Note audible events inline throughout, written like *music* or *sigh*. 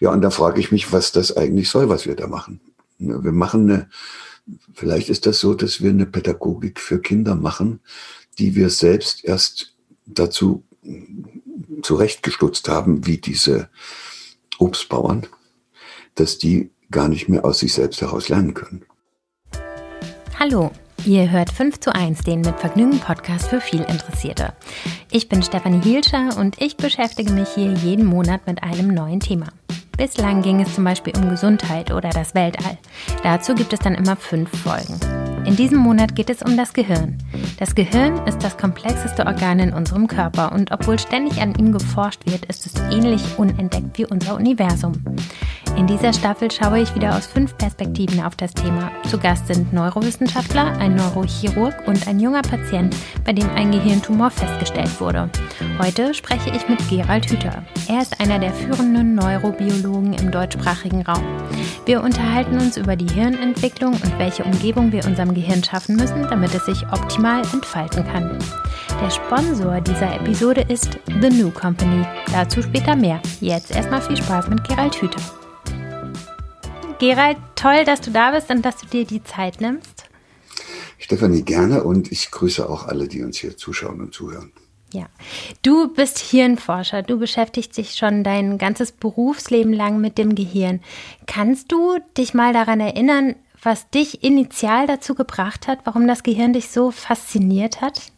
Ja, und da frage ich mich, was das eigentlich soll, was wir da machen. Wir machen eine, vielleicht ist das so, dass wir eine Pädagogik für Kinder machen, die wir selbst erst dazu zurechtgestutzt haben, wie diese Obstbauern, dass die gar nicht mehr aus sich selbst heraus lernen können. Hallo, ihr hört 5 zu 1, den mit Vergnügen Podcast für viel Interessierte. Ich bin Stefanie Hielscher und ich beschäftige mich hier jeden Monat mit einem neuen Thema. Bislang ging es zum Beispiel um Gesundheit oder das Weltall. Dazu gibt es dann immer fünf Folgen. In diesem Monat geht es um das Gehirn. Das Gehirn ist das komplexeste Organ in unserem Körper und obwohl ständig an ihm geforscht wird, ist es ähnlich unentdeckt wie unser Universum. In dieser Staffel schaue ich wieder aus fünf Perspektiven auf das Thema. Zu Gast sind Neurowissenschaftler, ein Neurochirurg und ein junger Patient, bei dem ein Gehirntumor festgestellt wurde. Heute spreche ich mit Gerald Hüther. Er ist einer der führenden Neurobiologen im deutschsprachigen Raum. Wir unterhalten uns über die Hirnentwicklung und welche Umgebung wir unserem Gehirn schaffen müssen, damit es sich optimal entfalten kann. Der Sponsor dieser Episode ist The New Company. Dazu später mehr. Jetzt erstmal viel Spaß mit Gerald Hüther. Gerald, toll, dass du da bist und dass du dir die Zeit nimmst. Stefanie, gerne und ich grüße auch alle, die uns hier zuschauen und zuhören. Ja, du bist Hirnforscher. Du beschäftigst dich schon dein ganzes Berufsleben lang mit dem Gehirn. Kannst du dich mal daran erinnern, was dich initial dazu gebracht hat, warum das Gehirn dich so fasziniert hat?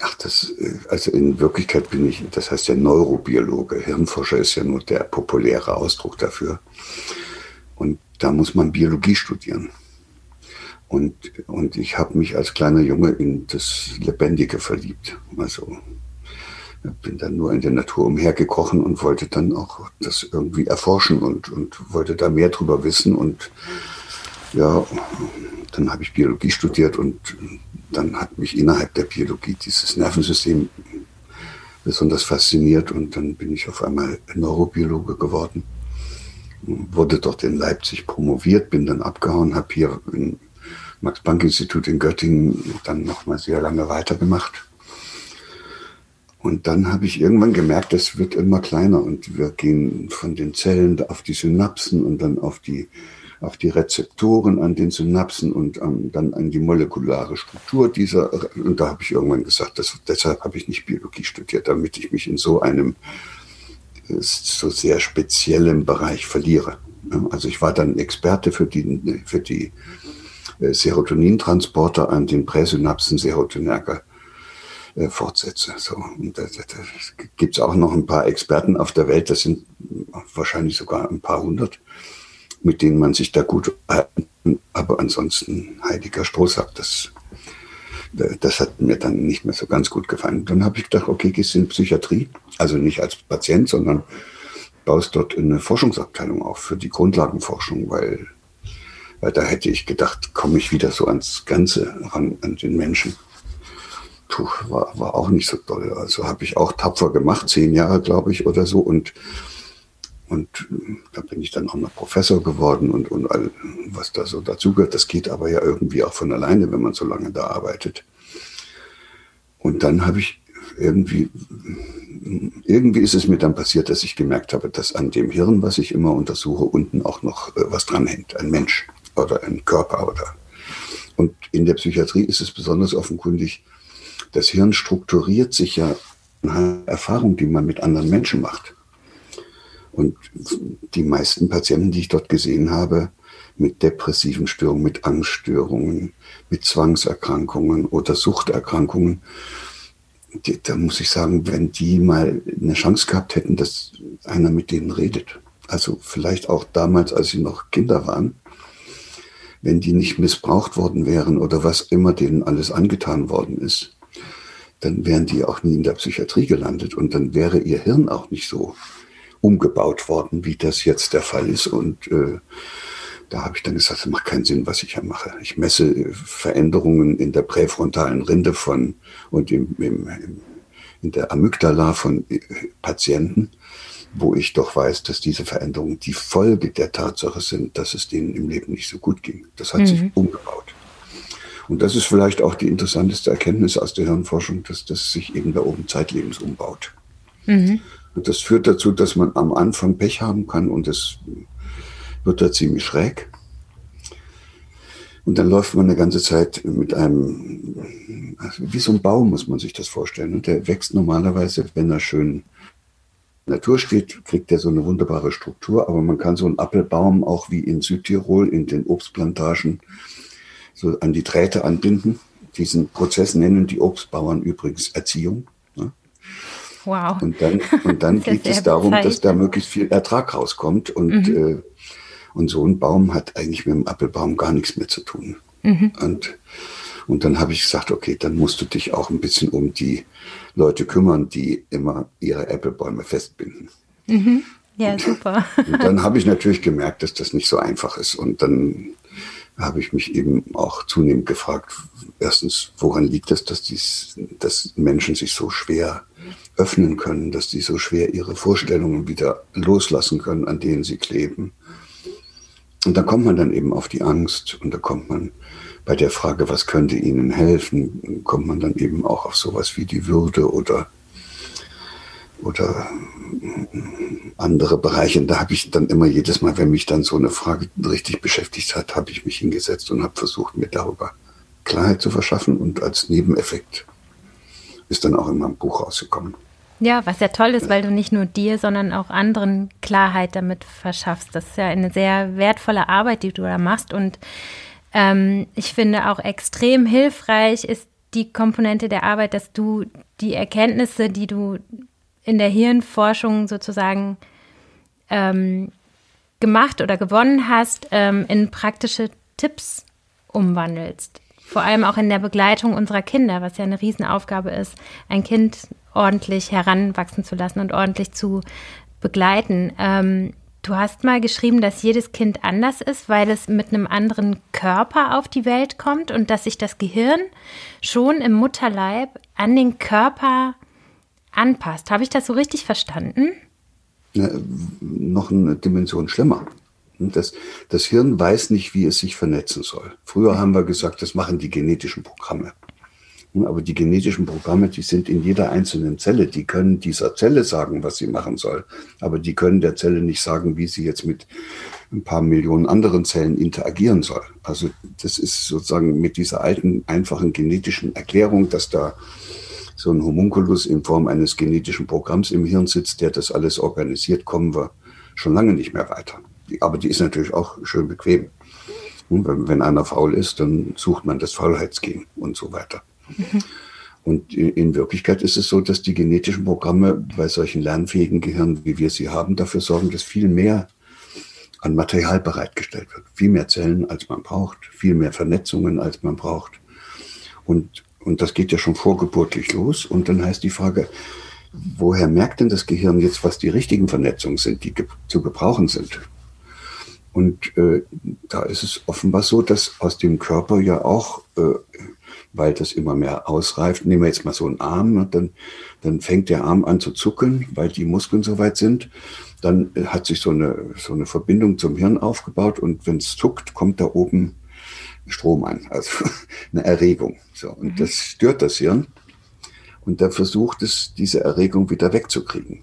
Ach, das, äh, also in Wirklichkeit bin ich, das heißt ja Neurobiologe. Hirnforscher ist ja nur der populäre Ausdruck dafür. Und da muss man Biologie studieren. Und, und ich habe mich als kleiner Junge in das Lebendige verliebt. Also bin dann nur in der Natur umhergekrochen und wollte dann auch das irgendwie erforschen und, und wollte da mehr drüber wissen. Und ja, dann habe ich Biologie studiert und dann hat mich innerhalb der Biologie dieses Nervensystem besonders fasziniert und dann bin ich auf einmal Neurobiologe geworden. Wurde dort in Leipzig promoviert, bin dann abgehauen, habe hier im Max-Planck-Institut in Göttingen dann nochmal sehr lange weitergemacht und dann habe ich irgendwann gemerkt, das wird immer kleiner und wir gehen von den Zellen auf die Synapsen und dann auf die, auf die Rezeptoren an den Synapsen und um, dann an die molekulare Struktur dieser. Und da habe ich irgendwann gesagt, das, deshalb habe ich nicht Biologie studiert, damit ich mich in so einem so sehr speziellen Bereich verliere. Also ich war dann Experte für die, für die äh, Serotonintransporter an den Präsynapsen Serotonerger äh, fortsetze. So, und da, da, gibt es auch noch ein paar Experten auf der Welt, das sind wahrscheinlich sogar ein paar hundert, mit denen man sich da gut halten. Aber ansonsten heiliger Strohsack, das, das hat mir dann nicht mehr so ganz gut gefallen. Dann habe ich gedacht, okay, gehst in Psychiatrie, also nicht als Patient, sondern baust dort eine Forschungsabteilung auf für die Grundlagenforschung, weil, weil da hätte ich gedacht, komme ich wieder so ans Ganze ran, an den Menschen puh, war, war auch nicht so toll. Also habe ich auch tapfer gemacht, zehn Jahre, glaube ich, oder so. Und, und da bin ich dann auch noch Professor geworden und, und all, was da so dazugehört. Das geht aber ja irgendwie auch von alleine, wenn man so lange da arbeitet. Und dann habe ich irgendwie, irgendwie ist es mir dann passiert, dass ich gemerkt habe, dass an dem Hirn, was ich immer untersuche, unten auch noch äh, was dranhängt. Ein Mensch oder ein Körper oder. Und in der Psychiatrie ist es besonders offenkundig, das Hirn strukturiert sich ja nach Erfahrung, die man mit anderen Menschen macht. Und die meisten Patienten, die ich dort gesehen habe, mit depressiven Störungen, mit Angststörungen, mit Zwangserkrankungen oder Suchterkrankungen, die, da muss ich sagen, wenn die mal eine Chance gehabt hätten, dass einer mit denen redet, also vielleicht auch damals, als sie noch Kinder waren, wenn die nicht missbraucht worden wären oder was immer denen alles angetan worden ist, dann wären die auch nie in der Psychiatrie gelandet und dann wäre ihr Hirn auch nicht so umgebaut worden, wie das jetzt der Fall ist. Und äh, da habe ich dann gesagt, das macht keinen Sinn, was ich hier mache. Ich messe Veränderungen in der präfrontalen Rinde von und im, im, im, in der Amygdala von äh, Patienten, wo ich doch weiß, dass diese Veränderungen die Folge der Tatsache sind, dass es denen im Leben nicht so gut ging. Das hat mhm. sich umgebaut. Und das ist vielleicht auch die interessanteste Erkenntnis aus der Hirnforschung, dass das sich eben da oben zeitlebens umbaut. Mhm. Und das führt dazu, dass man am Anfang Pech haben kann und es wird da ziemlich schräg. Und dann läuft man eine ganze Zeit mit einem, also wie so ein Baum muss man sich das vorstellen. Und der wächst normalerweise, wenn er schön Natur steht, kriegt er so eine wunderbare Struktur. Aber man kann so einen Apfelbaum auch wie in Südtirol in den Obstplantagen so an die Drähte anbinden. Diesen Prozess nennen die Obstbauern übrigens Erziehung. Ne? Wow. Und dann, und dann *laughs* geht es darum, dass da möglichst viel Ertrag rauskommt. Und, mhm. äh, und so ein Baum hat eigentlich mit dem Apfelbaum gar nichts mehr zu tun. Mhm. Und, und dann habe ich gesagt, okay, dann musst du dich auch ein bisschen um die Leute kümmern, die immer ihre Apfelbäume festbinden. Mhm. Ja, super. Und dann *laughs* habe ich natürlich gemerkt, dass das nicht so einfach ist. Und dann habe ich mich eben auch zunehmend gefragt, erstens, woran liegt es, dass, dies, dass Menschen sich so schwer öffnen können, dass die so schwer ihre Vorstellungen wieder loslassen können, an denen sie kleben. Und da kommt man dann eben auf die Angst und da kommt man bei der Frage, was könnte ihnen helfen, kommt man dann eben auch auf sowas wie die Würde oder, oder andere Bereiche. Und da habe ich dann immer jedes Mal, wenn mich dann so eine Frage richtig beschäftigt hat, habe ich mich hingesetzt und habe versucht, mir darüber Klarheit zu verschaffen und als Nebeneffekt ist dann auch immer ein Buch rausgekommen. Ja, was ja toll ist, weil du nicht nur dir, sondern auch anderen Klarheit damit verschaffst. Das ist ja eine sehr wertvolle Arbeit, die du da machst. Und ähm, ich finde auch extrem hilfreich ist die Komponente der Arbeit, dass du die Erkenntnisse, die du in der Hirnforschung sozusagen ähm, gemacht oder gewonnen hast, ähm, in praktische Tipps umwandelst vor allem auch in der Begleitung unserer Kinder, was ja eine Riesenaufgabe ist, ein Kind ordentlich heranwachsen zu lassen und ordentlich zu begleiten. Ähm, du hast mal geschrieben, dass jedes Kind anders ist, weil es mit einem anderen Körper auf die Welt kommt und dass sich das Gehirn schon im Mutterleib an den Körper anpasst. Habe ich das so richtig verstanden? Ja, noch eine Dimension schlimmer. Das, das Hirn weiß nicht, wie es sich vernetzen soll. Früher haben wir gesagt, das machen die genetischen Programme. Aber die genetischen Programme, die sind in jeder einzelnen Zelle. Die können dieser Zelle sagen, was sie machen soll. Aber die können der Zelle nicht sagen, wie sie jetzt mit ein paar Millionen anderen Zellen interagieren soll. Also das ist sozusagen mit dieser alten, einfachen genetischen Erklärung, dass da so ein Homunculus in Form eines genetischen Programms im Hirn sitzt, der das alles organisiert, kommen wir schon lange nicht mehr weiter aber die ist natürlich auch schön bequem. Wenn, einer faul ist, dann sucht man das Faulheitsgen und so weiter. Mhm. Und in Wirklichkeit ist es so, dass die genetischen Programme bei solchen lernfähigen Gehirnen, wie wir sie haben, dafür sorgen, dass viel mehr an Material bereitgestellt wird. Viel mehr Zellen, als man braucht, viel mehr Vernetzungen, als man braucht. Und, und das geht ja schon vorgeburtlich los. Und dann heißt die Frage, woher merkt denn das Gehirn jetzt, was die richtigen Vernetzungen sind, die zu gebrauchen sind? Und äh, da ist es offenbar so, dass aus dem Körper ja auch, äh, weil das immer mehr ausreift, nehmen wir jetzt mal so einen Arm, ne, dann, dann fängt der Arm an zu zuckeln, weil die Muskeln soweit sind. Dann äh, hat sich so eine, so eine Verbindung zum Hirn aufgebaut und wenn es zuckt, kommt da oben Strom an, also *laughs* eine Erregung. So, und mhm. das stört das Hirn. Und da versucht es, diese Erregung wieder wegzukriegen.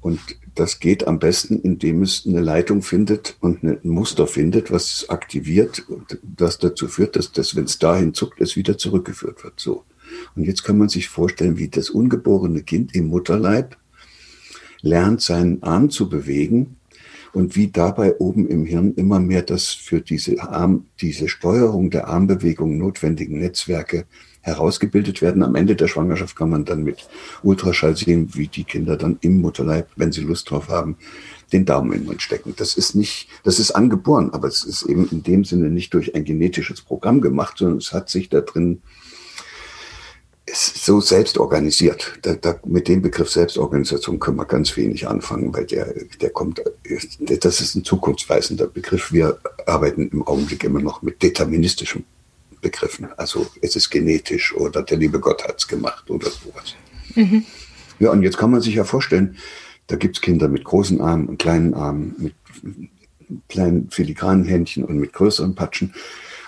Und das geht am besten, indem es eine Leitung findet und ein Muster findet, was es aktiviert, das dazu führt, dass das, wenn es dahin zuckt, es wieder zurückgeführt wird. So. Und jetzt kann man sich vorstellen, wie das ungeborene Kind im Mutterleib lernt, seinen Arm zu bewegen und wie dabei oben im Hirn immer mehr das für diese Arm, diese Steuerung der Armbewegung notwendigen Netzwerke herausgebildet werden. Am Ende der Schwangerschaft kann man dann mit Ultraschall sehen, wie die Kinder dann im Mutterleib, wenn sie Lust drauf haben, den Daumen in den Mund stecken. Das ist nicht, das ist angeboren, aber es ist eben in dem Sinne nicht durch ein genetisches Programm gemacht, sondern es hat sich da drin ist so selbst organisiert. Da, da, mit dem Begriff Selbstorganisation können wir ganz wenig anfangen, weil der, der kommt, das ist ein zukunftsweisender Begriff. Wir arbeiten im Augenblick immer noch mit deterministischem begriffen. Also es ist genetisch oder der liebe Gott hat es gemacht oder sowas. Mhm. Ja, und jetzt kann man sich ja vorstellen, da gibt es Kinder mit großen Armen und kleinen Armen, mit kleinen filigranen Händchen und mit größeren Patschen.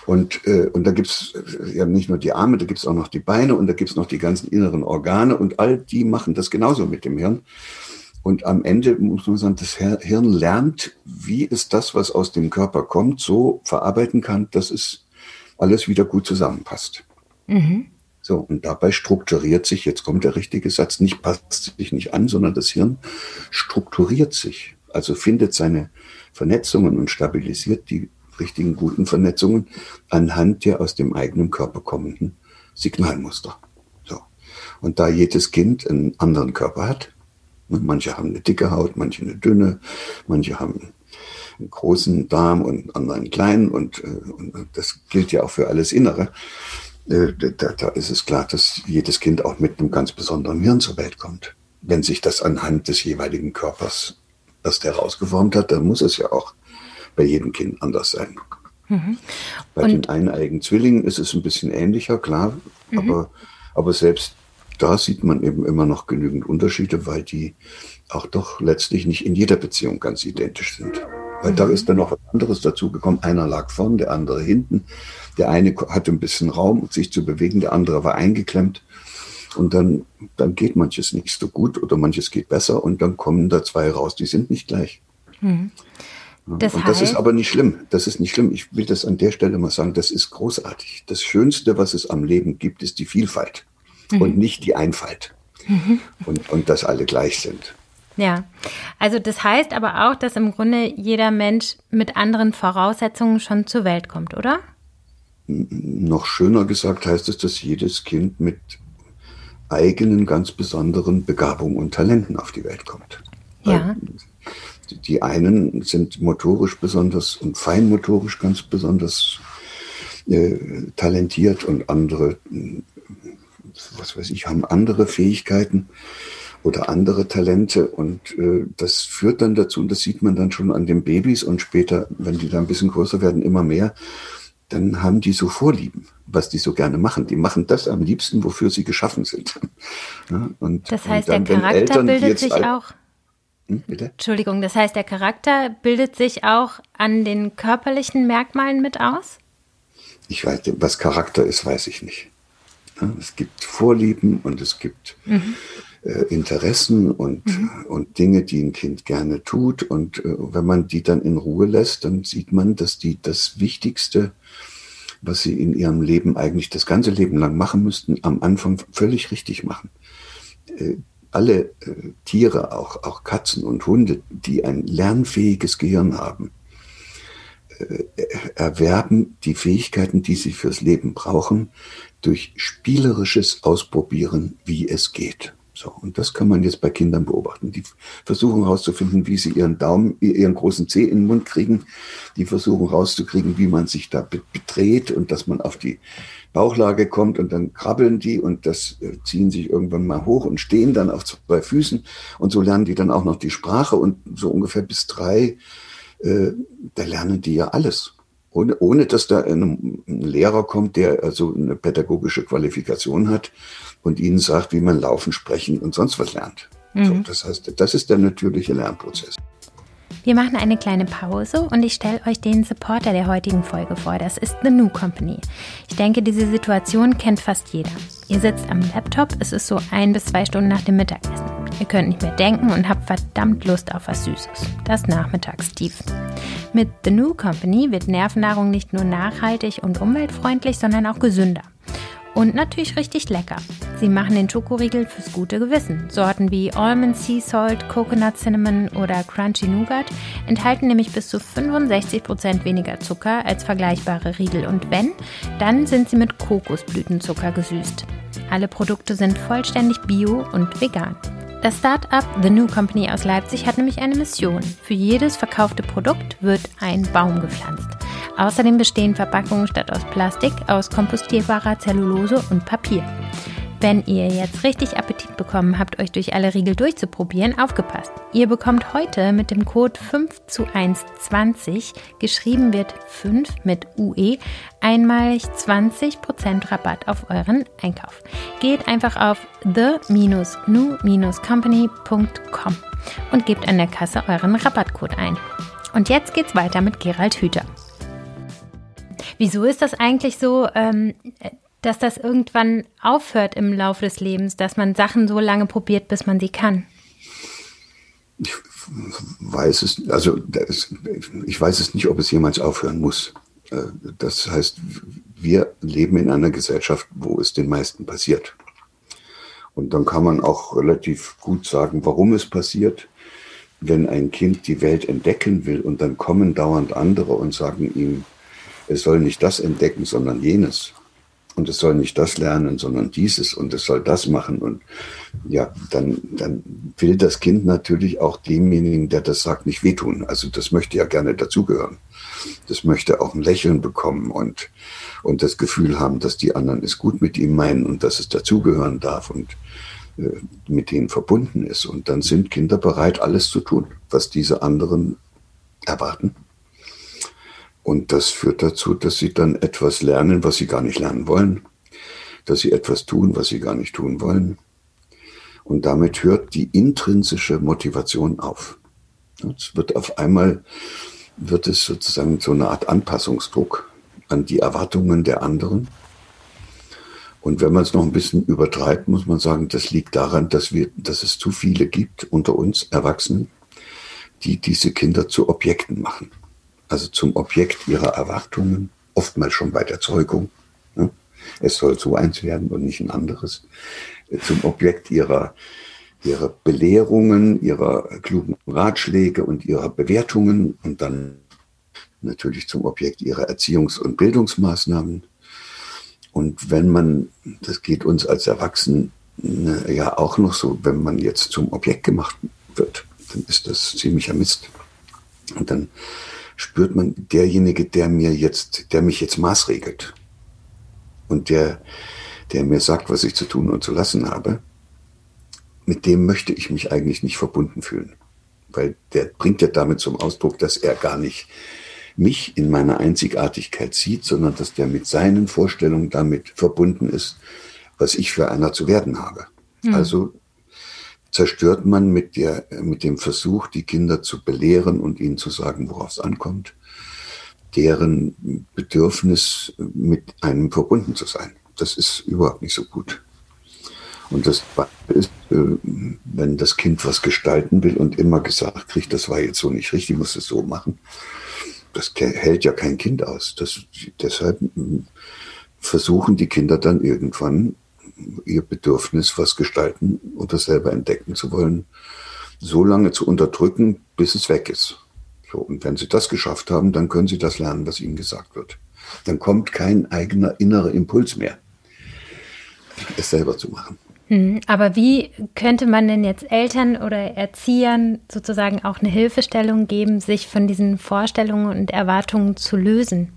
Und, äh, und da gibt's äh, ja nicht nur die Arme, da gibt's auch noch die Beine und da gibt's noch die ganzen inneren Organe und all die machen das genauso mit dem Hirn. Und am Ende muss man sagen, das Hirn lernt, wie es das, was aus dem Körper kommt, so verarbeiten kann, dass es alles wieder gut zusammenpasst. Mhm. So, und dabei strukturiert sich, jetzt kommt der richtige Satz, nicht passt sich nicht an, sondern das Hirn strukturiert sich, also findet seine Vernetzungen und stabilisiert die richtigen guten Vernetzungen anhand der aus dem eigenen Körper kommenden Signalmuster. So. Und da jedes Kind einen anderen Körper hat, ne, manche haben eine dicke Haut, manche eine dünne, manche haben einen großen Darm und anderen einen kleinen und, äh, und das gilt ja auch für alles Innere. Äh, da, da ist es klar, dass jedes Kind auch mit einem ganz besonderen Hirn zur Welt kommt. Wenn sich das anhand des jeweiligen Körpers, das der rausgeformt hat, dann muss es ja auch bei jedem Kind anders sein. Mhm. Bei den eineigen Zwillingen ist es ein bisschen ähnlicher, klar, mhm. aber, aber selbst da sieht man eben immer noch genügend Unterschiede, weil die auch doch letztlich nicht in jeder Beziehung ganz identisch sind. Weil mhm. da ist dann noch was anderes dazugekommen. Einer lag vorn, der andere hinten. Der eine hatte ein bisschen Raum, sich zu bewegen, der andere war eingeklemmt. Und dann, dann geht manches nicht so gut oder manches geht besser und dann kommen da zwei raus, die sind nicht gleich. Mhm. Das und das ist aber nicht schlimm. Das ist nicht schlimm. Ich will das an der Stelle mal sagen, das ist großartig. Das Schönste, was es am Leben gibt, ist die Vielfalt mhm. und nicht die Einfalt. Mhm. Und, und dass alle gleich sind. Ja, also das heißt aber auch, dass im Grunde jeder Mensch mit anderen Voraussetzungen schon zur Welt kommt, oder? Noch schöner gesagt heißt es, dass jedes Kind mit eigenen, ganz besonderen Begabungen und Talenten auf die Welt kommt. Ja. Die einen sind motorisch besonders und feinmotorisch ganz besonders äh, talentiert und andere, was weiß ich, haben andere Fähigkeiten oder andere Talente. Und äh, das führt dann dazu, und das sieht man dann schon an den Babys und später, wenn die da ein bisschen größer werden, immer mehr, dann haben die so Vorlieben, was die so gerne machen. Die machen das am liebsten, wofür sie geschaffen sind. *laughs* Ja, und, das heißt, und dann, der Charakter Eltern, bildet sich auch. Hm, Entschuldigung, das heißt, der Charakter bildet sich auch an den körperlichen Merkmalen mit aus? Ich weiß, was Charakter ist, weiß ich nicht. Es gibt Vorlieben und es gibt mhm äh, Interessen und, mhm. und Dinge, die ein Kind gerne tut. Und äh, wenn man die dann in Ruhe lässt, dann sieht man, dass die das Wichtigste, was sie in ihrem Leben eigentlich das ganze Leben lang machen müssten, am Anfang völlig richtig machen. Äh, alle äh, Tiere, auch, auch Katzen und Hunde, die ein lernfähiges Gehirn haben, äh, erwerben die Fähigkeiten, die sie fürs Leben brauchen, durch spielerisches Ausprobieren, wie es geht. So, und das kann man jetzt bei Kindern beobachten. Die versuchen herauszufinden, wie sie ihren Daumen, ihren großen Zeh in den Mund kriegen. Die versuchen rauszukriegen, wie man sich da bedreht und dass man auf die Bauchlage kommt und dann krabbeln die und das äh, ziehen sich irgendwann mal hoch und stehen dann auf zwei Füßen und so lernen die dann auch noch die Sprache und so ungefähr bis drei, äh, da lernen die ja alles ohne, ohne dass da ein, ein, Lehrer kommt, der also eine pädagogische Qualifikation hat und ihnen sagt, wie man laufen, sprechen und sonst was lernt. Mhm. So, das heißt, das ist der natürliche Lernprozess. Wir machen eine kleine Pause und ich stelle euch den Supporter der heutigen Folge vor. Das ist The New Company. Ich denke, diese Situation kennt fast jeder. Ihr sitzt am Laptop, es ist so ein bis zwei Stunden nach dem Mittagessen. Ihr könnt nicht mehr denken und habt verdammt Lust auf was Süßes. Das Nachmittagstief. Mit The New Company wird Nervennahrung nicht nur nachhaltig und umweltfreundlich, sondern auch gesünder. Und natürlich richtig lecker. Sie machen den Schokoriegel fürs gute Gewissen. Sorten wie Almond Sea Salt, Coconut Cinnamon oder Crunchy Nougat enthalten nämlich bis zu 65% weniger Zucker als vergleichbare Riegel. Und wenn, dann sind sie mit Kokosblütenzucker gesüßt. Alle Produkte sind vollständig bio und vegan. Das Start-up The New Company aus Leipzig hat nämlich eine Mission. Für jedes verkaufte Produkt wird ein Baum gepflanzt. Außerdem bestehen Verpackungen statt aus Plastik aus kompostierbarer Zellulose und Papier. Wenn ihr jetzt richtig Appetit bekommen habt, euch durch alle Riegel durchzuprobieren, aufgepasst. Ihr bekommt heute mit dem Code 5 zu 1 20, geschrieben wird 5 mit UE, einmalig 20% Rabatt auf euren Einkauf. Geht einfach auf the-new-company.com und gebt an der Kasse euren Rabattcode ein. Und jetzt geht's weiter mit Gerald Hüther. Wieso ist das eigentlich so, ähm, dass das irgendwann aufhört im Laufe des Lebens, dass man Sachen so lange probiert, bis man sie kann? Ich weiß es, also ich weiß es nicht, ob es jemals aufhören muss. Äh, das heißt, wir leben in einer Gesellschaft, wo es den meisten passiert. Und dann kann man auch relativ gut sagen, warum es passiert. Wenn ein Kind die Welt entdecken will und dann kommen dauernd andere und sagen ihm, es soll nicht das entdecken, sondern jenes. Und es soll nicht das lernen, sondern dieses und es soll das machen. Und ja, dann, dann will das Kind natürlich auch demjenigen, der das sagt, nicht wehtun. Also das möchte ja gerne dazugehören. Das möchte auch ein Lächeln bekommen und, und das Gefühl haben, dass die anderen es gut mit ihm meinen und dass es dazugehören darf und äh, mit denen verbunden ist. Und dann sind Kinder bereit, alles zu tun, was diese anderen erwarten. Und das führt dazu, dass sie dann etwas lernen, was sie gar nicht lernen wollen, dass sie etwas tun, was sie gar nicht tun wollen. Und damit hört die intrinsische Motivation auf. Es wird auf einmal wird es sozusagen so eine Art Anpassungsdruck an die Erwartungen der anderen. Und wenn man es noch ein bisschen übertreibt, muss man sagen, das liegt daran, dass wir, dass es zu viele gibt unter uns Erwachsenen, die diese Kinder zu Objekten machen. Also zum Objekt ihrer Erwartungen, oftmals schon bei der Zeugung. Ne? Es soll so eins werden und nicht ein anderes. Zum Objekt ihrer ihrer Belehrungen, ihrer klugen Ratschläge und ihrer Bewertungen und dann natürlich zum Objekt ihrer Erziehungs- und Bildungsmaßnahmen. Und wenn man, das geht uns als Erwachsenen ja auch noch so, wenn man jetzt zum Objekt gemacht wird, dann ist das ziemlicher Mist. Und dann spürt man derjenige, der mir jetzt, der mich jetzt maßregelt und der, der mir sagt, was ich zu tun und zu lassen habe, mit dem möchte ich mich eigentlich nicht verbunden fühlen. Weil der bringt ja damit zum Ausdruck, dass er gar nicht mich in meiner Einzigartigkeit sieht, sondern dass der mit seinen Vorstellungen damit verbunden ist, was ich für einer zu werden habe. Mhm. Also zerstört man mit, der, mit dem Versuch, die Kinder zu belehren und ihnen zu sagen, worauf es ankommt, deren Bedürfnis, mit einem verbunden zu sein. Das ist überhaupt nicht so gut. Und das ist, äh, wenn das Kind was gestalten will und immer gesagt kriegt, das war jetzt so nicht richtig, muss es so machen, das hält ja kein Kind aus. Das, deshalb versuchen die Kinder dann irgendwann ihr Bedürfnis, was gestalten oder selber entdecken zu wollen, so lange zu unterdrücken, bis es weg ist. So, und wenn sie das geschafft haben, dann können sie das lernen, was ihnen gesagt wird. Dann kommt kein eigener innerer Impuls mehr, es selber zu machen. Hm, aber wie könnte man denn jetzt Eltern oder Erziehern sozusagen auch eine Hilfestellung geben, sich von diesen Vorstellungen und Erwartungen zu lösen?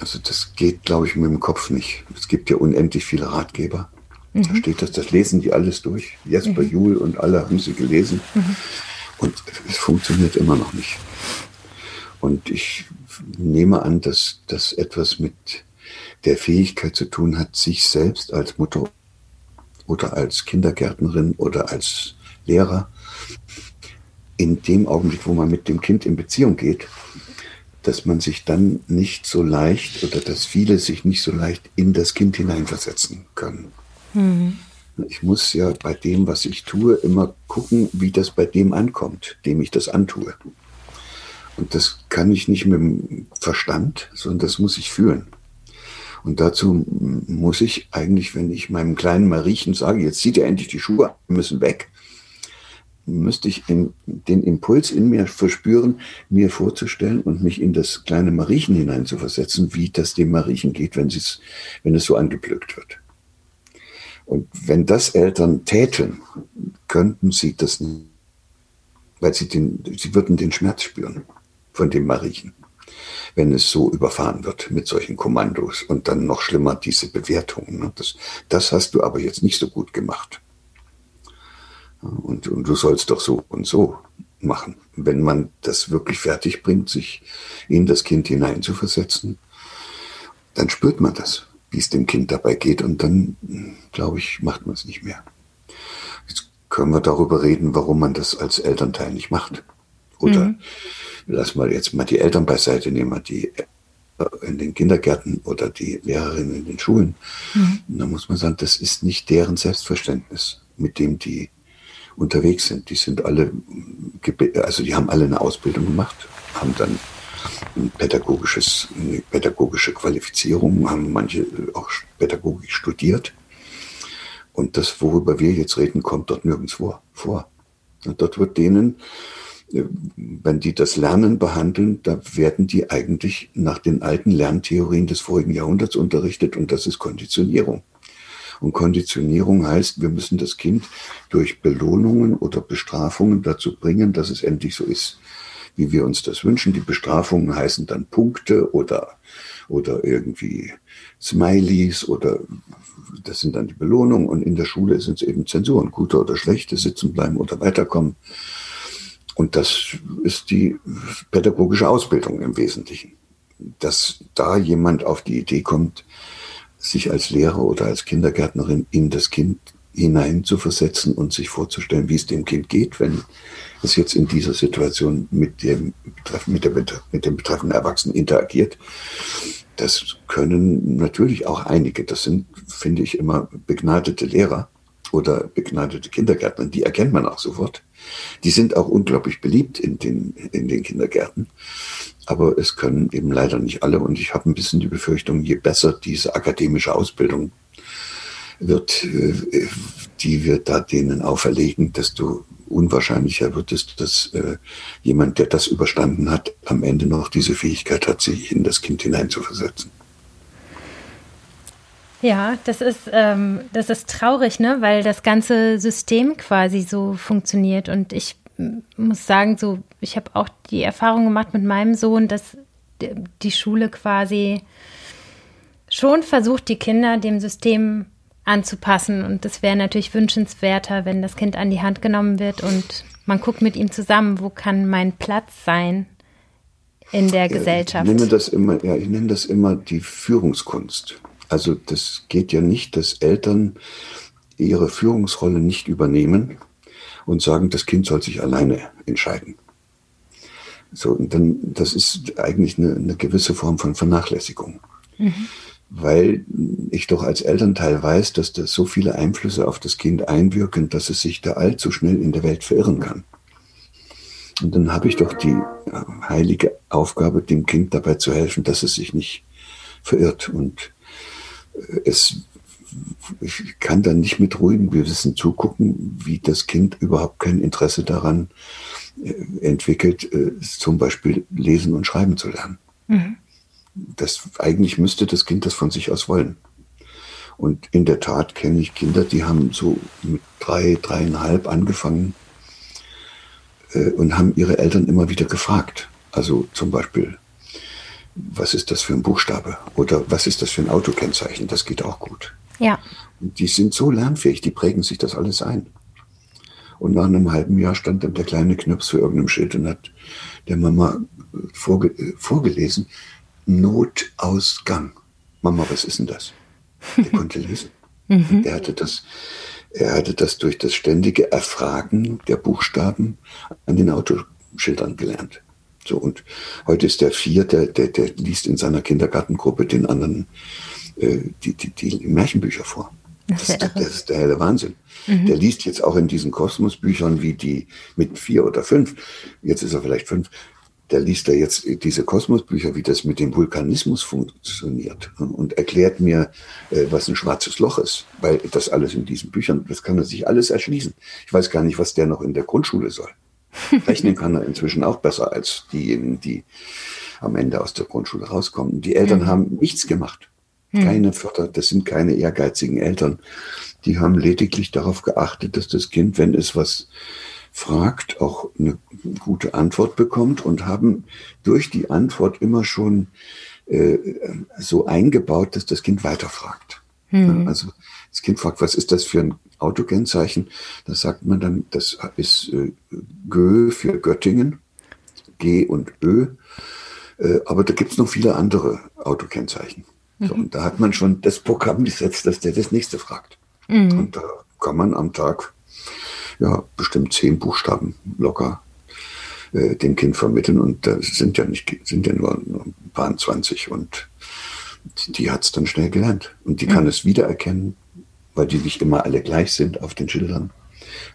Also das geht, glaube ich, mit dem Kopf nicht. Es gibt ja unendlich viele Ratgeber. Mhm. Da steht das, das lesen die alles durch. Jesper mhm. Juhl und alle haben sie gelesen. Mhm. Und es funktioniert immer noch nicht. Und ich nehme an, dass das etwas mit der Fähigkeit zu tun hat, sich selbst als Mutter oder als Kindergärtnerin oder als Lehrer in dem Augenblick, wo man mit dem Kind in Beziehung geht, dass man sich dann nicht so leicht oder dass viele sich nicht so leicht in das Kind hineinversetzen können. Mhm. Ich muss ja bei dem, was ich tue, immer gucken, wie das bei dem ankommt, dem ich das antue. Und das kann ich nicht mit dem Verstand, sondern das muss ich fühlen. Und dazu muss ich eigentlich, wenn ich meinem kleinen Mariechen sage, jetzt zieht er endlich die Schuhe, wir müssen weg, müsste ich in, den Impuls in mir verspüren, mir vorzustellen und mich in das kleine Mariechen hineinzuversetzen, wie das dem Mariechen geht, wenn, wenn es so angepflückt wird. Und wenn das Eltern täten, könnten sie das nicht, weil sie, den, sie würden den Schmerz spüren von dem Mariechen wenn es so überfahren wird mit solchen Kommandos. Und dann noch schlimmer diese Bewertungen. Ne? Das, das hast du aber jetzt nicht so gut gemacht. Und, und du sollst doch so und so machen. Wenn man das wirklich fertig bringt, sich in das Kind hineinzuversetzen, dann spürt man das, wie es dem Kind dabei geht. Und dann, glaube ich, macht man es nicht mehr. Jetzt können wir darüber reden, warum man das als Elternteil nicht macht. Oder mhm lass mal jetzt mal die Eltern beiseite nehmen, die in den Kindergärten oder die Lehrerinnen in den Schulen. Mhm. Da muss man sagen, das ist nicht deren Selbstverständnis, mit dem die unterwegs sind. Die sind alle, also die haben alle eine Ausbildung gemacht, haben dann ein pädagogisches, eine pädagogische Qualifizierung, haben manche auch Pädagogik studiert. Und das, worüber wir jetzt reden, kommt dort nirgendwo vor. Und dort wird denen, äh, wenn die das Lernen behandeln, da werden die eigentlich nach den alten Lerntheorien des vorigen Jahrhunderts unterrichtet und das ist Konditionierung. Und Konditionierung heißt, wir müssen das Kind durch Belohnungen oder Bestrafungen dazu bringen, dass es endlich so ist, wie wir uns das wünschen. Die Bestrafungen heißen dann Punkte oder, oder irgendwie Smileys oder das sind dann die Belohnungen. Und in der Schule sind es eben Zensuren, gute oder schlechte, sitzen bleiben oder weiterkommen. Und das ist die pädagogische Ausbildung im Wesentlichen. Dass da jemand auf die Idee kommt, sich als Lehrer oder als Kindergärtnerin in das Kind hinein zu versetzen und sich vorzustellen, wie es dem Kind geht, wenn es jetzt in dieser Situation mit dem, mit, der, mit dem betreffenden Erwachsenen interagiert. Das können natürlich auch einige. Das sind, finde ich, immer begnadete Lehrer oder begnadete Kindergärtner. Die erkennt man auch sofort. Die sind auch unglaublich beliebt in den, in den Kindergärten. Aber es können eben leider nicht alle. Und ich habe ein bisschen die Befürchtung, je besser diese akademische Ausbildung wird, äh, die wir da denen auferlegen, desto unwahrscheinlicher wird es, dass äh, jemand, der das überstanden hat, am Ende noch diese Fähigkeit hat, sich in das Kind hineinzuversetzen. Ja, das ist, ähm, das ist traurig, ne? weil das ganze System quasi so funktioniert. Und ich muss sagen, so, ich habe auch die Erfahrung gemacht mit meinem Sohn, dass die Schule quasi schon versucht, die Kinder dem System anzupassen. Und das wäre natürlich wünschenswerter, wenn das Kind an die Hand genommen wird und man guckt mit ihm zusammen, wo kann mein Platz sein in der ja, Gesellschaft. Ich nenne das immer, ja, ich nenne das immer die Führungskunst. Also das geht ja nicht, dass Eltern ihre Führungsrolle nicht übernehmen und sagen, das Kind soll sich alleine entscheiden. So, und dann, das ist eigentlich eine, eine gewisse Form von Vernachlässigung. Mhm weil ich doch als Elternteil weiß, dass da so viele Einflüsse auf das Kind einwirken, dass es sich da allzu schnell in der Welt verirren kann. Und dann habe ich doch die heilige Aufgabe, dem Kind dabei zu helfen, dass es sich nicht verirrt. Und äh, es, ich kann dann nicht mit ruhigem Gewissen zugucken, wie das Kind überhaupt kein Interesse daran äh, entwickelt, zum Beispiel lesen und schreiben zu lernen. Mhm das eigentlich müsste das Kind das von sich aus wollen. Und in der Tat kenne ich Kinder, die haben so mit drei, dreieinhalb angefangen äh, und haben ihre Eltern immer wieder gefragt. Also zum Beispiel, was ist das für ein Buchstabe? Oder was ist das für ein Autokennzeichen? Das geht auch gut. Ja. Und die sind so lernfähig, die prägen sich das alles ein. Und nach einem halben Jahr stand dann der kleine Knirps für irgendeinem Schild und hat der Mama vorge vorgelesen, Notausgang. Mama, was ist denn das? Der *laughs* konnte lesen. Mhm. Er hatte das, er hatte das durch das ständige Erfragen der Buchstaben an den Autoschildern gelernt. So, und heute ist der vier, der, der, der liest in seiner Kindergartengruppe den anderen äh, die, die, die Märchenbücher vor. Das, ist, das ist der helle Wahnsinn. Mhm. Der liest jetzt auch in diesen Kosmosbüchern wie die mit vier oder fünf, jetzt ist er vielleicht fünf, der liest da jetzt diese Kosmosbücher, wie das mit dem Vulkanismus funktioniert und erklärt mir, äh, was ein schwarzes Loch ist, weil das alles in diesen Büchern, das kann er sich alles erschließen. Ich weiß gar nicht, was der noch in der Grundschule soll. *laughs* Rechnen kann er inzwischen auch besser als diejenigen, die am Ende aus der Grundschule rauskommen. Die Eltern mhm. haben nichts gemacht. Mhm. Keine Förder, das sind keine ehrgeizigen Eltern. Die haben lediglich darauf geachtet, dass das Kind, wenn es was fragt, auch eine gute Antwort bekommt und haben durch die Antwort immer schon äh, so eingebaut, dass das Kind weiterfragt. Mhm. Also das Kind fragt, was ist das für ein Autokennzeichen? Da sagt man dann, das ist äh, Gö für Göttingen, G und Ö. Äh, aber da gibt's noch viele andere Autokennzeichen. Mhm. So, und da hat man schon das Programm gesetzt, dass der das nächste fragt. Mhm. Und da kann man am Tag ja, bestimmt zehn Buchstaben locker äh, dem Kind vermitteln. Und da sind ja nicht, sind ja nur ein paar 20 und die hat es dann schnell gelernt. Und die kann es wiedererkennen, weil die nicht immer alle gleich sind auf den Schildern.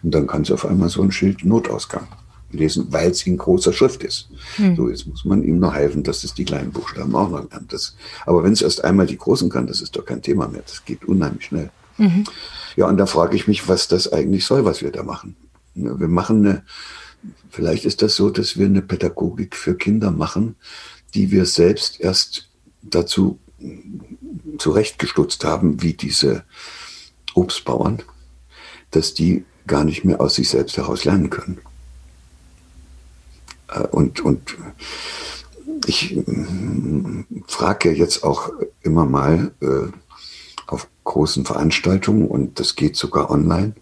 Und dann kann sie auf einmal so ein Schild Notausgang lesen, weil es in großer Schrift ist. Mhm. So, jetzt muss man ihm noch helfen, dass es die kleinen Buchstaben auch noch lernt. Das, aber wenn es erst einmal die großen kann, das ist doch kein Thema mehr. Das geht unheimlich schnell. Mhm. Ja, und da frage ich mich, was das eigentlich soll, was wir da machen. Wir machen eine, vielleicht ist das so, dass wir eine Pädagogik für Kinder machen, die wir selbst erst dazu zurechtgestutzt haben, wie diese Obstbauern, dass die gar nicht mehr aus sich selbst heraus lernen können. Äh, und, und ich mm, frage jetzt auch immer mal äh, auf großen Veranstaltungen und das geht sogar online.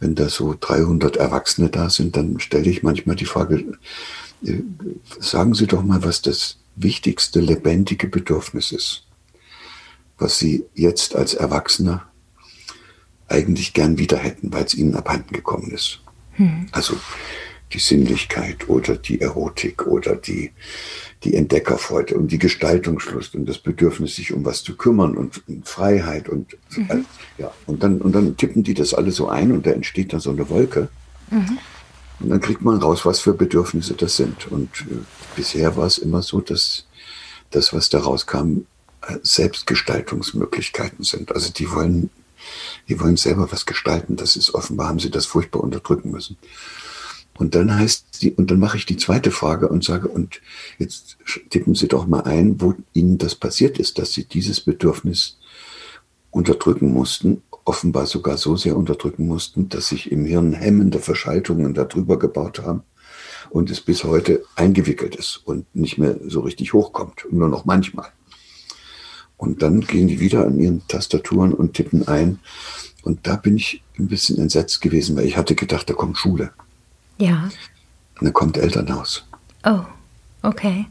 Wenn da so 300 Erwachsene da sind, dann stelle ich manchmal die Frage, äh, sagen Sie doch mal, was das wichtigste lebendige Bedürfnis ist, was Sie jetzt als Erwachsener eigentlich gern wieder hätten, weil es Ihnen abhanden gekommen ist. Hm. Also die Sinnlichkeit oder die Erotik oder die, die Entdeckerfreude und die Gestaltungslust und das Bedürfnis, sich um was zu kümmern und, Freiheit und mhm. ja, und dann, und dann tippen die das alles so ein und da entsteht dann so eine Wolke. Mhm. Und dann kriegt man raus, was für Bedürfnisse das sind. Und äh, bisher war es immer so, dass das, was da rauskam, äh, Selbstgestaltungsmöglichkeiten sind. Also die wollen, die wollen selber was gestalten. Das ist offenbar, haben sie das furchtbar unterdrücken müssen. Und dann heißt die, und dann mache ich die zweite Frage und sage, und jetzt tippen Sie doch mal ein, wo Ihnen das passiert ist, dass Sie dieses Bedürfnis unterdrücken mussten, offenbar sogar so sehr unterdrücken mussten, dass sich im Hirn hemmende Verschaltungen darüber gebaut haben und es bis heute eingewickelt ist und nicht mehr so richtig hochkommt, nur noch manchmal. Und dann gehen die wieder an ihren Tastaturen und tippen ein. Und da bin ich ein bisschen entsetzt gewesen, weil ich hatte gedacht, da kommt Schule. Ja. Und dann kommt Elternhaus. Oh, okay.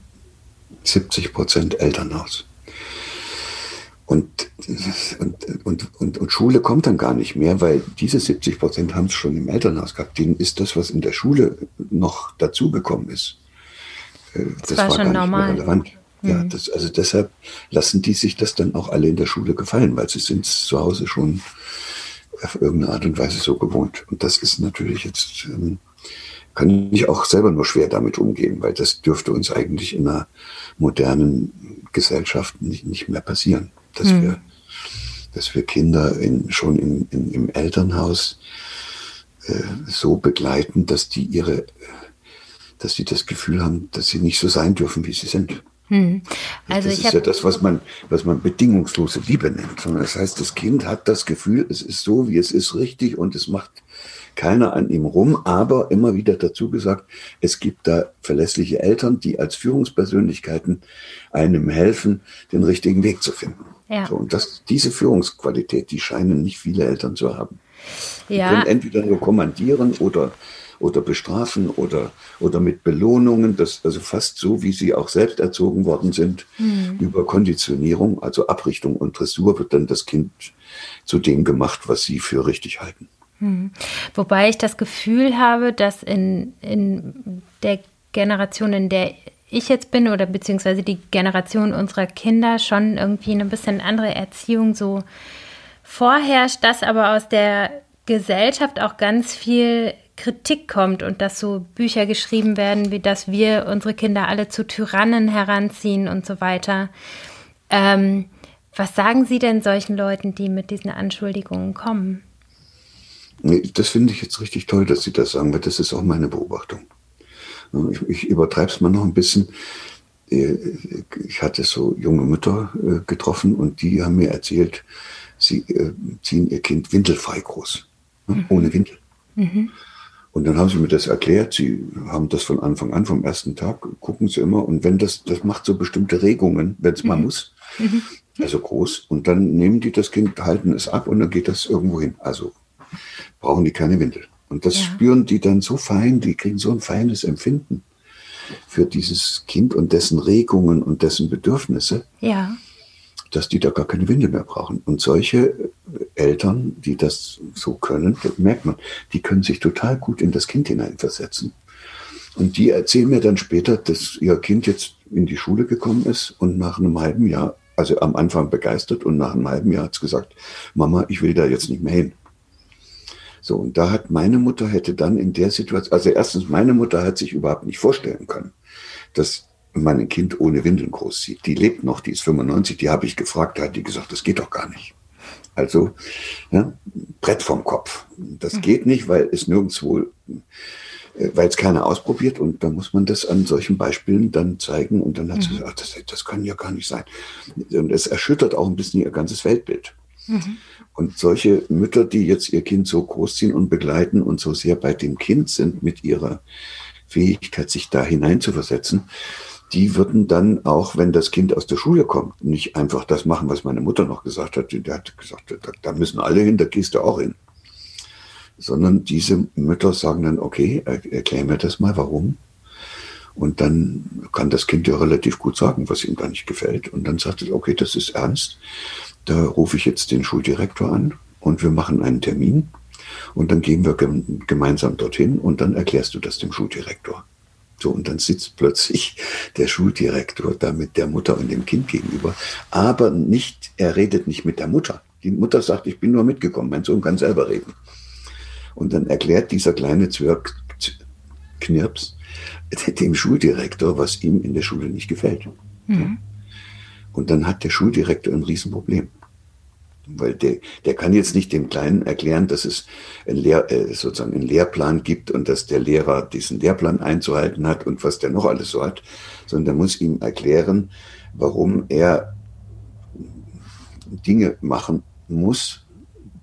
70 Prozent Elternhaus. Und, und, und, und, und Schule kommt dann gar nicht mehr, weil diese 70 Prozent haben es schon im Elternhaus gehabt. Denen ist das, was in der Schule noch dazugekommen ist, äh, das, das war, war, schon gar normal. nicht mehr relevant. Mhm. Ja, das, also deshalb lassen die sich das dann auch alle in der Schule gefallen, weil sie sind zu Hause schon auf irgendeine Art und Weise so gewohnt. Und das ist natürlich jetzt ähm, kann ich auch selber nur schwer damit umgehen, weil das dürfte uns eigentlich in einer modernen Gesellschaft nicht, nicht mehr passieren, dass mhm. wir, dass wir Kinder in, schon in, in, im Elternhaus äh, so begleiten, dass die ihre, dass sie das Gefühl haben, dass sie nicht so sein dürfen, wie sie sind. Hm. Also das ist ja das, was man, was man bedingungslose Liebe nennt. Das heißt, das Kind hat das Gefühl, es ist so, wie es ist, richtig und es macht keiner an ihm rum, aber immer wieder dazu gesagt, es gibt da verlässliche Eltern, die als Führungspersönlichkeiten einem helfen, den richtigen Weg zu finden. Ja. So, und das, diese Führungsqualität, die scheinen nicht viele Eltern zu haben. Ja. Die können entweder nur kommandieren oder, oder bestrafen oder, oder mit Belohnungen, das, also fast so, wie sie auch selbst erzogen worden sind, mhm. über Konditionierung, also Abrichtung und Dressur wird dann das Kind zu dem gemacht, was sie für richtig halten. Hm. Wobei ich das Gefühl habe, dass in, in der Generation, in der ich jetzt bin oder beziehungsweise die Generation unserer Kinder schon irgendwie eine bisschen andere Erziehung so vorherrscht, dass aber aus der Gesellschaft auch ganz viel Kritik kommt und dass so Bücher geschrieben werden, wie dass wir unsere Kinder alle zu Tyrannen heranziehen und so weiter. Ähm, was sagen Sie denn solchen Leuten, die mit diesen Anschuldigungen kommen? Das finde ich jetzt richtig toll, dass Sie das sagen, weil das ist auch meine Beobachtung. Ich, ich übertreibe es mal noch ein bisschen. Äh, ich hatte so junge Mütter äh, getroffen und die haben mir erzählt, sie äh, ziehen ihr Kind windelfrei groß, ne, mhm. ohne Windel. Mhm. Und dann haben sie mir das erklärt. Sie haben das von Anfang an, vom ersten Tag, gucken sie immer. Und wenn das, das macht so bestimmte Regungen, wenn es mal mhm. muss. Mhm. Also groß. Und dann nehmen die das Kind, halten es ab und dann geht das irgendwo hin. Also brauchen die keine Windel. Und das ja. spüren die dann so fein, die kriegen so ein feines Empfinden für dieses Kind und dessen Regungen und dessen Bedürfnisse, ja. dass die da gar keine Windel mehr brauchen. Und solche Eltern, die das so können, das merkt man, die können sich total gut in das Kind hineinversetzen Und die erzählen mir dann später, dass ihr Kind jetzt in die Schule gekommen ist und nach einem halben Jahr, also am Anfang begeistert und nach einem halben Jahr hat es gesagt, Mama, ich will da jetzt nicht mehr hin. So, und da hat meine Mutter hätte dann in der Situation, also erstens, meine Mutter hat sich überhaupt nicht vorstellen können, dass mein Kind ohne Windeln großzieht. Die lebt noch, die ist 95, die habe ich gefragt, da hat die gesagt, das geht doch gar nicht. Also ja, Brett vom Kopf. Das mhm. geht nicht, weil es nirgendwo, äh, weil es keiner ausprobiert und da muss man das an solchen Beispielen dann zeigen und dann hat mhm. sie gesagt, das, das kann ja gar nicht sein. Und es erschüttert auch ein bisschen ihr ganzes Weltbild. Mhm. Und solche Mütter, die jetzt ihr Kind so großziehen und begleiten und so sehr bei dem Kind sind mit ihrer Fähigkeit, sich da hineinzuversetzen, die würden dann auch, wenn das Kind aus der Schule kommt, nicht einfach das machen, was meine Mutter noch gesagt hat. Die hat gesagt, da, müssen alle hin, da gehst du auch hin. Sondern diese Mütter sagen dann, okay, erklär mir das mal, warum. Und dann kann das Kind ja relativ gut sagen, was ihm da nicht gefällt. Und dann sagt es, okay, das ist ernst. Da rufe ich jetzt den Schuldirektor an und wir machen einen Termin. Und dann gehen wir gemeinsam dorthin und dann erklärst du das dem Schuldirektor. So, und dann sitzt plötzlich *laughs* der Schuldirektor da mit der Mutter und dem Kind gegenüber. Aber nicht, er redet nicht mit der Mutter. Die Mutter sagt, ich bin nur mitgekommen, mein Sohn kann selber reden. Und dann erklärt dieser kleine Zwerg Knirps *laughs* dem Schuldirektor, was ihm in der Schule nicht gefällt. Mhm. Und dann hat der Schuldirektor ein Riesenproblem. Weil der, der kann jetzt nicht dem Kleinen erklären, dass es ein Lehr, äh, sozusagen einen Lehrplan gibt und dass der Lehrer diesen Lehrplan einzuhalten hat und was der noch alles so hat, sondern der muss ihm erklären, warum er Dinge machen muss,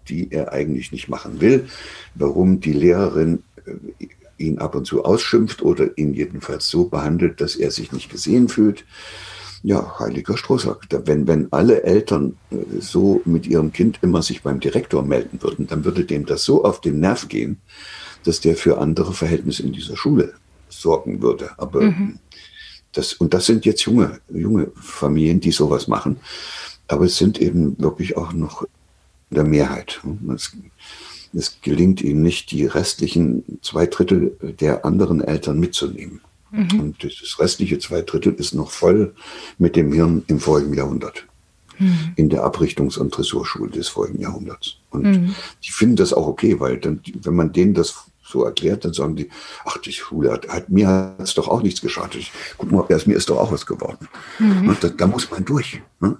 die er eigentlich nicht machen will, warum die Lehrerin äh, ihn ab und zu ausschimpft oder ihn jedenfalls so behandelt, dass er sich nicht gesehen fühlt ja, heiliger Strohsack. Wenn, wenn alle Eltern äh, so mit ihrem Kind immer sich beim Direktor melden würden, dann würde dem das so auf den Nerv gehen, dass der für andere Verhältnisse in dieser Schule sorgen würde. Aber mhm. das, und das sind jetzt junge, junge Familien, die sowas machen. Aber es sind eben wirklich auch noch der Mehrheit. Es, es gelingt ihnen nicht, die restlichen zwei Drittel der anderen Eltern mitzunehmen. Mhm. Und das restliche zwei Drittel ist noch voll mit dem Hirn im vorigen Jahrhundert. Mhm. In der Abrichtungs- und Dressurschule des vorigen Jahrhunderts. Und mhm. die finden das auch okay, weil dann, wenn man denen das so erklärt, dann sagen die, ach, die Schule hat, hat mir hat es doch auch nichts geschadet. Ich, guck mal, aus mir ist doch auch was geworden. Mhm. Da, da, muss man durch. Ne?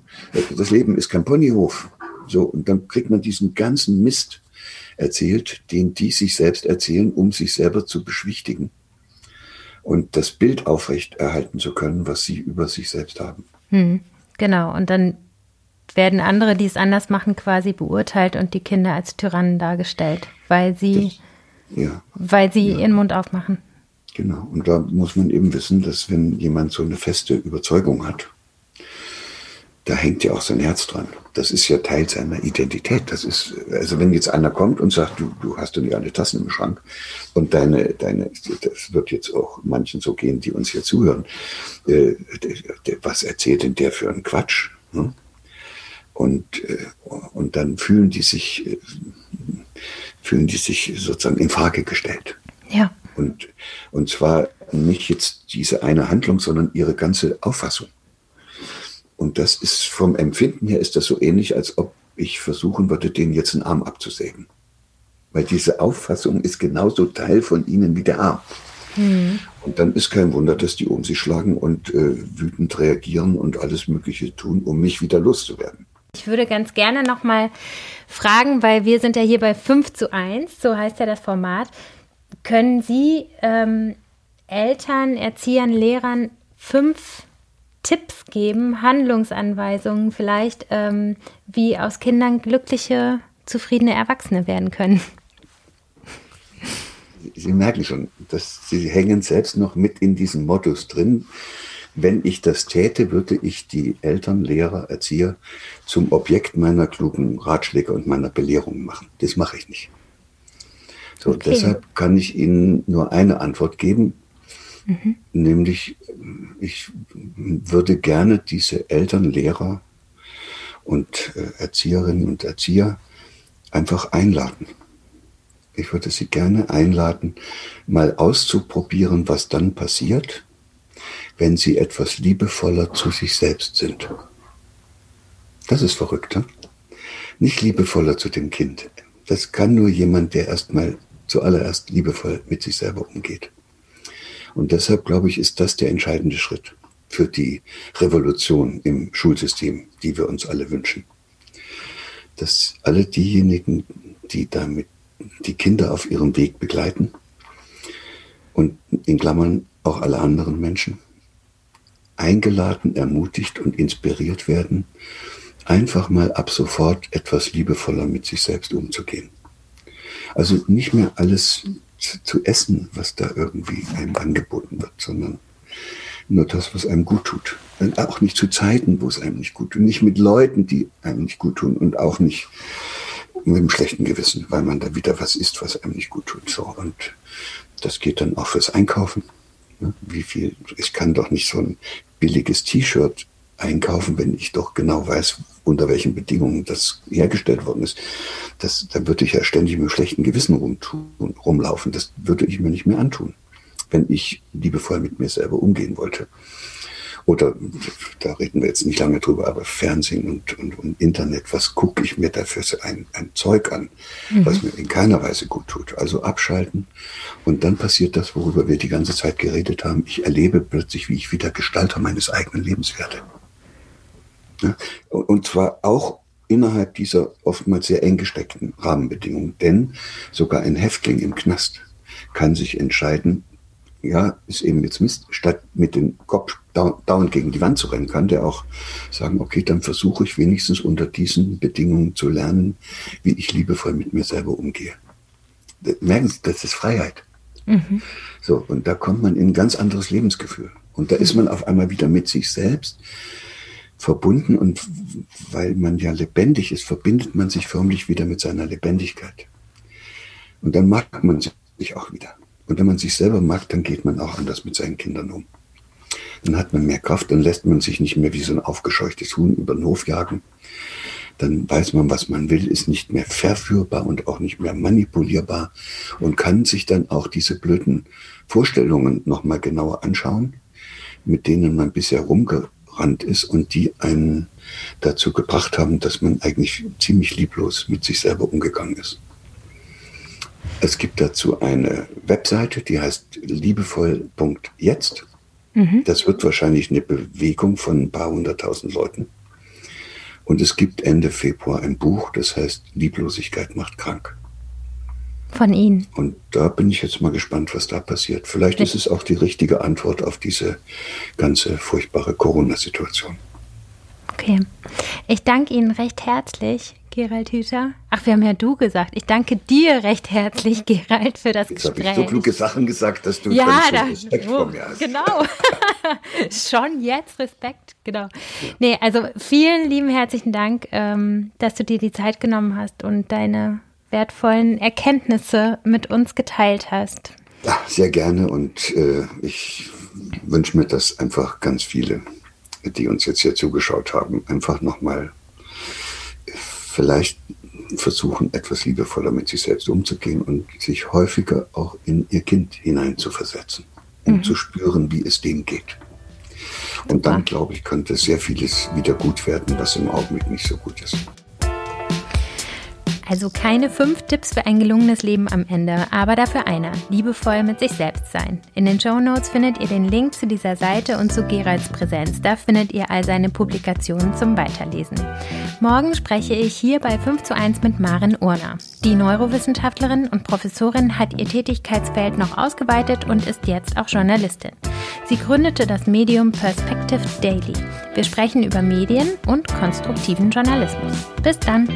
Das Leben ist kein Ponyhof. So, und dann kriegt man diesen ganzen Mist erzählt, den die sich selbst erzählen, um sich selber zu beschwichtigen und das Bild aufrecht erhalten zu können, was sie über sich selbst haben. Hm, genau, und dann werden andere, die es anders machen, quasi beurteilt und die Kinder als Tyrannen dargestellt, weil sie, das, ja, weil sie ja. ihren Mund aufmachen. Genau, und da muss man eben wissen, dass wenn jemand so eine feste Überzeugung hat, da hängt ja auch sein Herz dran. Das ist ja Teil seiner Identität. Das ist, also wenn jetzt einer kommt und sagt, du, du hast doch nicht alle Tassen im Schrank und deine, deine, das wird jetzt auch manchen so gehen, die uns hier zuhören. Äh, was erzählt denn der für einen Quatsch? Ne? Und, äh, und dann fühlen die sich, äh, fühlen die sich sozusagen in Frage gestellt. Ja. Und, und zwar nicht jetzt diese eine Handlung, sondern ihre ganze Auffassung. Und das ist vom Empfinden her ist das so ähnlich, als ob ich versuchen würde, denen jetzt einen Arm abzusägen. Weil diese Auffassung ist genauso Teil von ihnen wie der Arm. Mhm. Und dann ist kein Wunder, dass die um sich schlagen und äh, wütend reagieren und alles Mögliche tun, um mich wieder loszuwerden. Ich würde ganz gerne nochmal fragen, weil wir sind ja hier bei 5 zu 1, so heißt ja das Format. Können Sie ähm, Eltern, Erziehern, Lehrern fünf Tipps geben, Handlungsanweisungen vielleicht, ähm, wie aus Kindern glückliche, zufriedene Erwachsene werden können? *laughs* Sie merken schon, dass Sie hängen selbst noch mit in diesem Modus drin. Wenn ich das täte, würde ich die Eltern, Lehrer, Erzieher zum Objekt meiner klugen Ratschläge und meiner Belehrungen machen. Das mache ich nicht. So, okay. deshalb kann ich Ihnen nur eine Antwort geben. Mhm. Nämlich, ich würde gerne diese Eltern, Lehrer und äh, Erzieherinnen und Erzieher einfach einladen. ich würde Sie gerne einladen, mal auszuprobieren, was dann passiert, wenn Sie etwas liebevoller zu sich selbst sind. Das ist verrückt, ne? Nicht liebevoller zu dem Kind. Das kann nur jemand, der erstmal zuallererst liebevoll mit sich selber umgeht. Und deshalb, glaube ich, ist das der entscheidende Schritt für die Revolution im Schulsystem, die wir uns alle wünschen. Dass alle diejenigen, die damit die Kinder auf ihrem Weg begleiten und in Klammern auch alle anderen Menschen, eingeladen, ermutigt und inspiriert werden, einfach mal ab sofort etwas liebevoller mit sich selbst umzugehen. Also nicht mehr alles zu essen, was da irgendwie einem angeboten wird, sondern nur das, was einem gut tut. Und auch nicht zu Zeiten, wo es einem nicht gut tut. Nicht mit Leuten, die einem nicht gut tun und auch nicht mit einem schlechten Gewissen, weil man da wieder was isst, was einem nicht gut tut. So. Und das geht dann auch fürs Einkaufen. Wie viel, ich kann doch nicht so ein billiges T-Shirt einkaufen, wenn ich doch genau weiß, unter welchen Bedingungen das hergestellt worden ist. Das, da würde ich ja ständig mit einem schlechten Gewissen rumtun, rumlaufen. Das würde ich mir nicht mehr antun, wenn ich liebevoll mit mir selber umgehen wollte. Oder da reden wir jetzt nicht lange drüber, aber Fernsehen und, und, und Internet, was gucke ich mir dafür ein, ein Zeug an, mhm. was mir in keiner Weise gut tut. Also abschalten und dann passiert das, worüber wir die ganze Zeit geredet haben. Ich erlebe plötzlich, wie ich wieder Gestalter meines eigenen Lebens werde. Ja? Und zwar auch innerhalb dieser oftmals sehr eng gesteckten Rahmenbedingungen. Denn sogar ein Häftling im Knast kann sich entscheiden, ja, ist eben jetzt Mist, statt mit dem Kopf dauernd gegen die Wand zu rennen, kann der auch sagen, okay, dann versuche ich wenigstens unter diesen Bedingungen zu lernen, wie ich liebevoll mit mir selber umgehe. Merken Sie, das ist Freiheit. Mhm. So, und da kommt man in ein ganz anderes Lebensgefühl. Und da ist man auf einmal wieder mit sich selbst verbunden und weil man ja lebendig ist, verbindet man sich förmlich wieder mit seiner Lebendigkeit. Und dann mag man sich auch wieder. Und wenn man sich selber mag, dann geht man auch anders mit seinen Kindern um. Dann hat man mehr Kraft, dann lässt man sich nicht mehr wie so ein aufgescheuchtes Huhn über den Hof jagen. Dann weiß man, was man will, ist nicht mehr verführbar und auch nicht mehr manipulierbar und kann sich dann auch diese blöden Vorstellungen nochmal genauer anschauen, mit denen man bisher rumgerannt ist und die einen dazu gebracht haben, dass man eigentlich ziemlich lieblos mit sich selber umgegangen ist. Es gibt dazu eine Webseite, die heißt liebevoll.jetzt. Mhm. Das wird wahrscheinlich eine Bewegung von ein paar hunderttausend Leuten. Und es gibt Ende Februar ein Buch, das heißt Lieblosigkeit macht krank. Von Ihnen. Und da bin ich jetzt mal gespannt, was da passiert. Vielleicht ist es auch die richtige Antwort auf diese ganze furchtbare Corona-Situation. Okay. Ich danke Ihnen recht herzlich, Gerald Hüter. Ach, wir haben ja du gesagt. Ich danke dir recht herzlich, Gerald, für das Jetzt Gespräch. Jetzt habe ich so kluge Sachen gesagt, dass du ja, da, Respekt oh, vor mir hast. Genau. *laughs* Schon jetzt Respekt, genau. Nee, also vielen lieben herzlichen Dank, ähm, dass du dir die Zeit genommen hast und deine wertvollen Erkenntnisse mit uns geteilt hast. Ja, sehr gerne und äh, ich wünsche mir, dass einfach ganz viele die uns jetzt hier zugeschaut haben, einfach nochmal vielleicht versuchen, etwas liebevoller mit sich selbst umzugehen und sich häufiger auch in ihr Kind hineinzuversetzen, um mhm. zu spüren, wie es dem geht. Und dann, glaube ich, könnte sehr vieles wieder gut werden, was im Augenblick nicht so gut ist. Also keine fünf Tipps für ein gelungenes Leben am Ende, aber dafür einer. Liebevoll mit sich selbst sein. In den Show Notes findet ihr den Link zu dieser Seite und zu Geralds Präsenz. Da findet ihr all seine Publikationen zum Weiterlesen. Morgen spreche ich hier bei 5 zu 1 mit Maren Urner. Die Neurowissenschaftlerin und Professorin hat ihr Tätigkeitsfeld noch ausgeweitet und ist jetzt auch Journalistin. Sie gründete das Medium Perspective Daily. Wir sprechen über Medien und konstruktiven Journalismus. Bis dann!